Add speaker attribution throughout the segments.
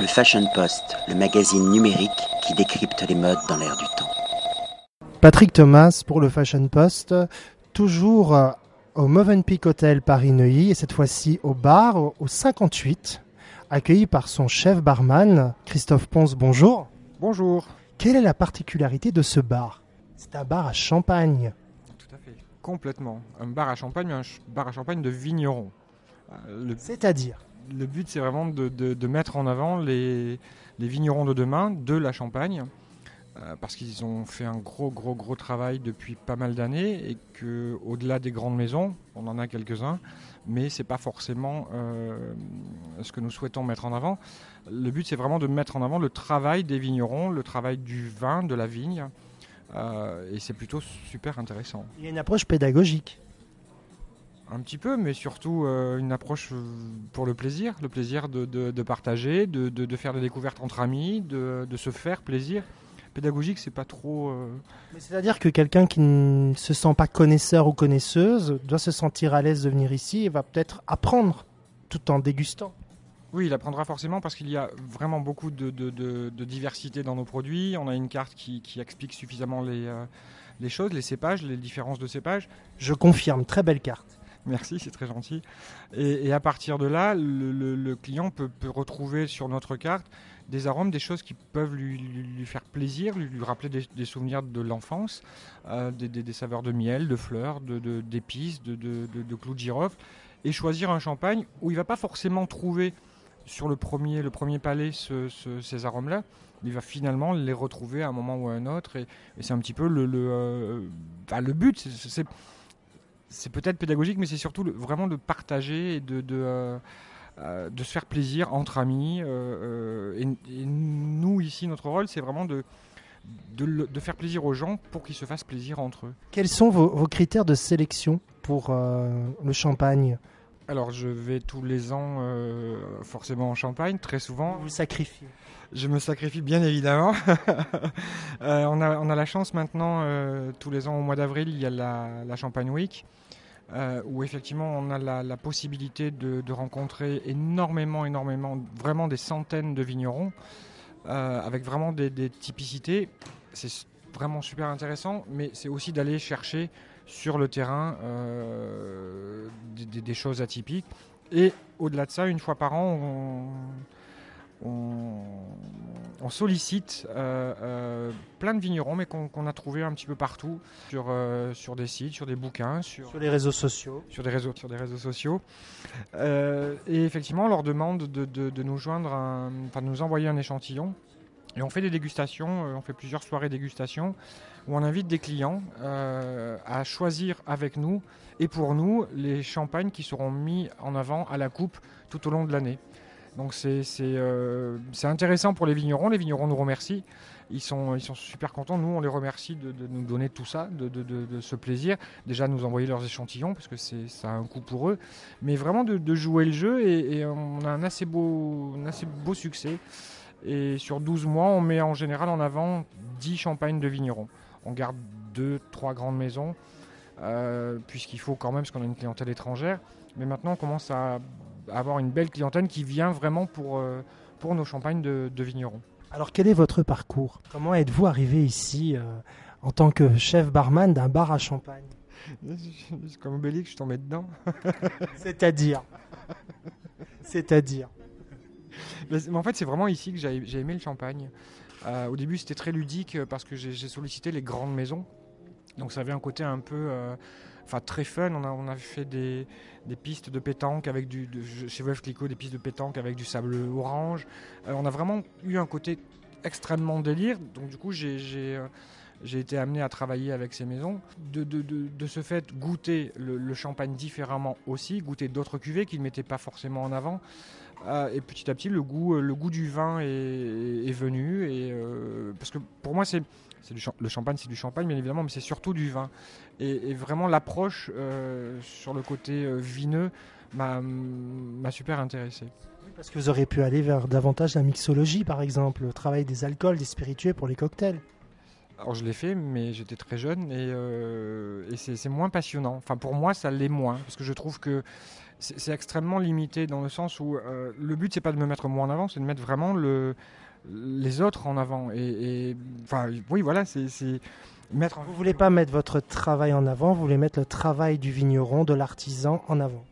Speaker 1: Le Fashion Post, le magazine numérique qui décrypte les modes dans l'air du temps.
Speaker 2: Patrick Thomas pour le Fashion Post, toujours au Movenpick Hotel Paris-Neuilly et cette fois-ci au bar au 58, accueilli par son chef barman Christophe Ponce. Bonjour.
Speaker 3: Bonjour.
Speaker 2: Quelle est la particularité de ce bar? C'est un bar à champagne.
Speaker 3: Tout à fait. Complètement. Un bar à champagne, mais un bar à champagne de vigneron.
Speaker 2: Euh, C'est-à-dire?
Speaker 3: Le but, c'est vraiment de, mettre en avant les, vignerons de demain de la Champagne, euh, parce qu'ils ont fait un gros, gros, gros travail depuis pas mal d'années, et qu'au-delà des grandes maisons, on en a quelques-uns, mais c'est pas forcément euh, ce que nous souhaitons mettre en avant. Le but, c'est vraiment de mettre en avant le travail des vignerons, le travail du vin, de la vigne, et c'est plutôt super intéressant.
Speaker 2: Il y a une approche pédagogique.
Speaker 3: Un petit peu, mais surtout euh, une approche euh, pour le plaisir, le plaisir de, partager, de, faire des découvertes entre amis, de, se faire plaisir. Pédagogique, c'est pas trop. Euh,
Speaker 2: c'est-à-dire que quelqu'un qui ne se sent pas connaisseur ou connaisseuse doit se sentir à l'aise de venir ici et va peut-être apprendre tout en dégustant.
Speaker 3: Oui, il apprendra forcément parce qu'il y a vraiment beaucoup de, diversité dans nos produits. On a une carte qui, explique suffisamment les, les choses, les cépages, les différences de cépages.
Speaker 2: Je confirme, très belle carte.
Speaker 3: Merci, c'est très gentil. Et, à partir de là, le, client peut, retrouver sur notre carte des arômes, des choses qui peuvent lui, faire plaisir, lui, rappeler des, souvenirs de l'enfance, euh, des, saveurs de miel, de fleurs, d'épices, de, de, clous de girofle, et choisir un champagne où il va pas forcément trouver sur le premier, le premier palais ces arômes-là. Il va finalement les retrouver à un moment ou à un autre. Et, c'est un petit peu le, le, euh, bah, but. C'est peut-être pédagogique, mais c'est surtout vraiment de partager et de, de, euh, euh, de, se faire plaisir entre amis. Euh, et, nous, ici, notre rôle, c'est vraiment de, de, faire plaisir aux gens pour qu'ils se fassent plaisir entre eux.
Speaker 2: Quels sont vos critères de sélection pour le champagne?
Speaker 3: Alors je vais tous les ans forcément en Champagne, très souvent.
Speaker 2: Vous sacrifiez
Speaker 3: Je me sacrifie bien évidemment. on, a, on, a, la chance maintenant, tous les ans au mois d'avril, il y a la, la Champagne Week. Euh, où effectivement on a la, possibilité de, rencontrer énormément, énormément, vraiment des centaines de vignerons, euh, avec vraiment des, typicités. C'est vraiment super intéressant, mais c'est aussi d'aller chercher sur le terrain euh, des, des, choses atypiques. Et au-delà de ça, une fois par an, on, on, sollicite euh, euh, plein de vignerons, mais qu'on a trouvé un petit peu partout, sur, sur des sites, sur des bouquins,
Speaker 2: sur, les réseaux sociaux.
Speaker 3: Sur des réseaux, sur des réseaux sociaux. et effectivement, on leur demande de, nous joindre, enfin de nous envoyer un échantillon. Et on fait des dégustations, on fait plusieurs soirées dégustation où on invite des clients à choisir avec nous et pour nous les champagnes qui seront mis en avant à la coupe tout au long de l'année. Donc euh, c'est intéressant pour les vignerons. Les vignerons nous remercient. Ils sont, super contents. Nous, on les remercie de, nous donner tout ça, de, ce plaisir. Déjà, nous envoyer leurs échantillons, parce que ça a un coût pour eux. Mais vraiment de, jouer le jeu. Et, on a un assez beau succès. Et sur 12 mois, on met en général en avant 10 champagnes de vignerons. On garde 2, 3 grandes maisons. Euh, puisqu'il faut quand même, parce qu'on a une clientèle étrangère. Mais maintenant, on commence à avoir une belle clientèle qui vient vraiment pour, euh, pour nos champagnes de, vignerons.
Speaker 2: Alors quel est votre parcours? Comment êtes-vous arrivé ici euh, en tant que chef barman d'un bar à champagne?
Speaker 3: C'est comme Obélix, je suis tombé dedans.
Speaker 2: C'est-à-dire? C'est-à-dire?
Speaker 3: mais, En fait, c'est vraiment ici que j'ai aimé le champagne. Euh, au début, c'était très ludique parce que j'ai sollicité les grandes maisons. Donc ça avait un côté un peu enfin très fun. On a, fait des, pistes de pétanque avec du, chez Wolf Clicquot, des pistes de pétanque avec du sable orange. Euh, on a vraiment eu un côté extrêmement délire. Donc du coup, j'ai euh, été amené à travailler avec ces maisons. De, ce fait, goûter le, champagne différemment aussi, goûter d'autres cuvées qu'ils ne mettaient pas forcément en avant. Euh, et petit à petit, le goût, le goût du vin est, est venu. Et, parce que pour moi, c'est le champagne, c'est du champagne, bien évidemment, mais c'est surtout du vin. Et, vraiment, l'approche euh, sur le côté euh, vineux m'a super intéressé.
Speaker 2: parce que vous auriez pu aller vers davantage la mixologie, par exemple, le travail des alcools, des spiritueux pour les cocktails.
Speaker 3: Alors je l'ai fait, mais j'étais très jeune et, euh, et c'est moins passionnant. Enfin pour moi, ça l'est moins parce que je trouve que c'est extrêmement limité dans le sens où euh, le but c'est pas de me mettre moi en avant, c'est de mettre vraiment le, les autres en avant. Et, enfin, oui, voilà, c'est
Speaker 2: mettre. Vous voulez pas mettre votre travail en avant, vous voulez mettre le travail du vigneron, de l'artisan en avant.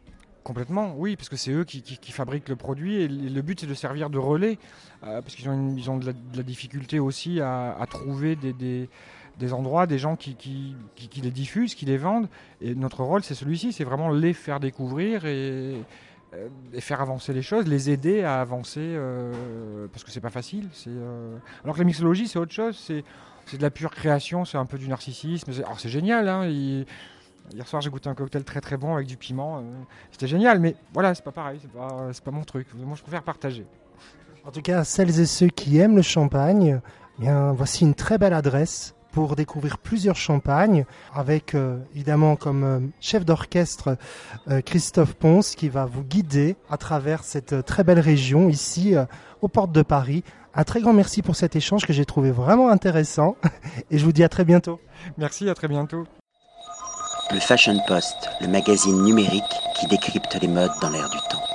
Speaker 3: Complètement, oui, parce que c'est eux qui, fabriquent le produit et le but c'est de servir de relais, euh, parce qu'ils ont, ils ont de, la, difficulté aussi à, trouver des, des, endroits, des gens qui, les diffusent, qui les vendent. Et notre rôle c'est celui-ci, c'est vraiment les faire découvrir et, euh, faire avancer les choses, les aider à avancer, euh, parce que c'est pas facile. Alors que la mixologie c'est autre chose, c'est de la pure création, c'est un peu du narcissisme. Alors c'est génial, hein, Hier soir, j'ai goûté un cocktail très très bon avec du piment. Euh, c'était génial, mais voilà, c'est pas pareil, c'est pas, pas mon truc. Moi, je préfère partager.
Speaker 2: En tout cas, celles et ceux qui aiment le champagne, eh bien, voici une très belle adresse pour découvrir plusieurs champagnes, avec euh, évidemment comme euh, chef d'orchestre Christophe Ponce qui va vous guider à travers cette très belle région ici aux portes de Paris. Un très grand merci pour cet échange que j'ai trouvé vraiment intéressant et je vous dis à très bientôt.
Speaker 3: Merci, à très bientôt.
Speaker 1: Le Fashion Post, le magazine numérique qui décrypte les modes dans l'air du temps.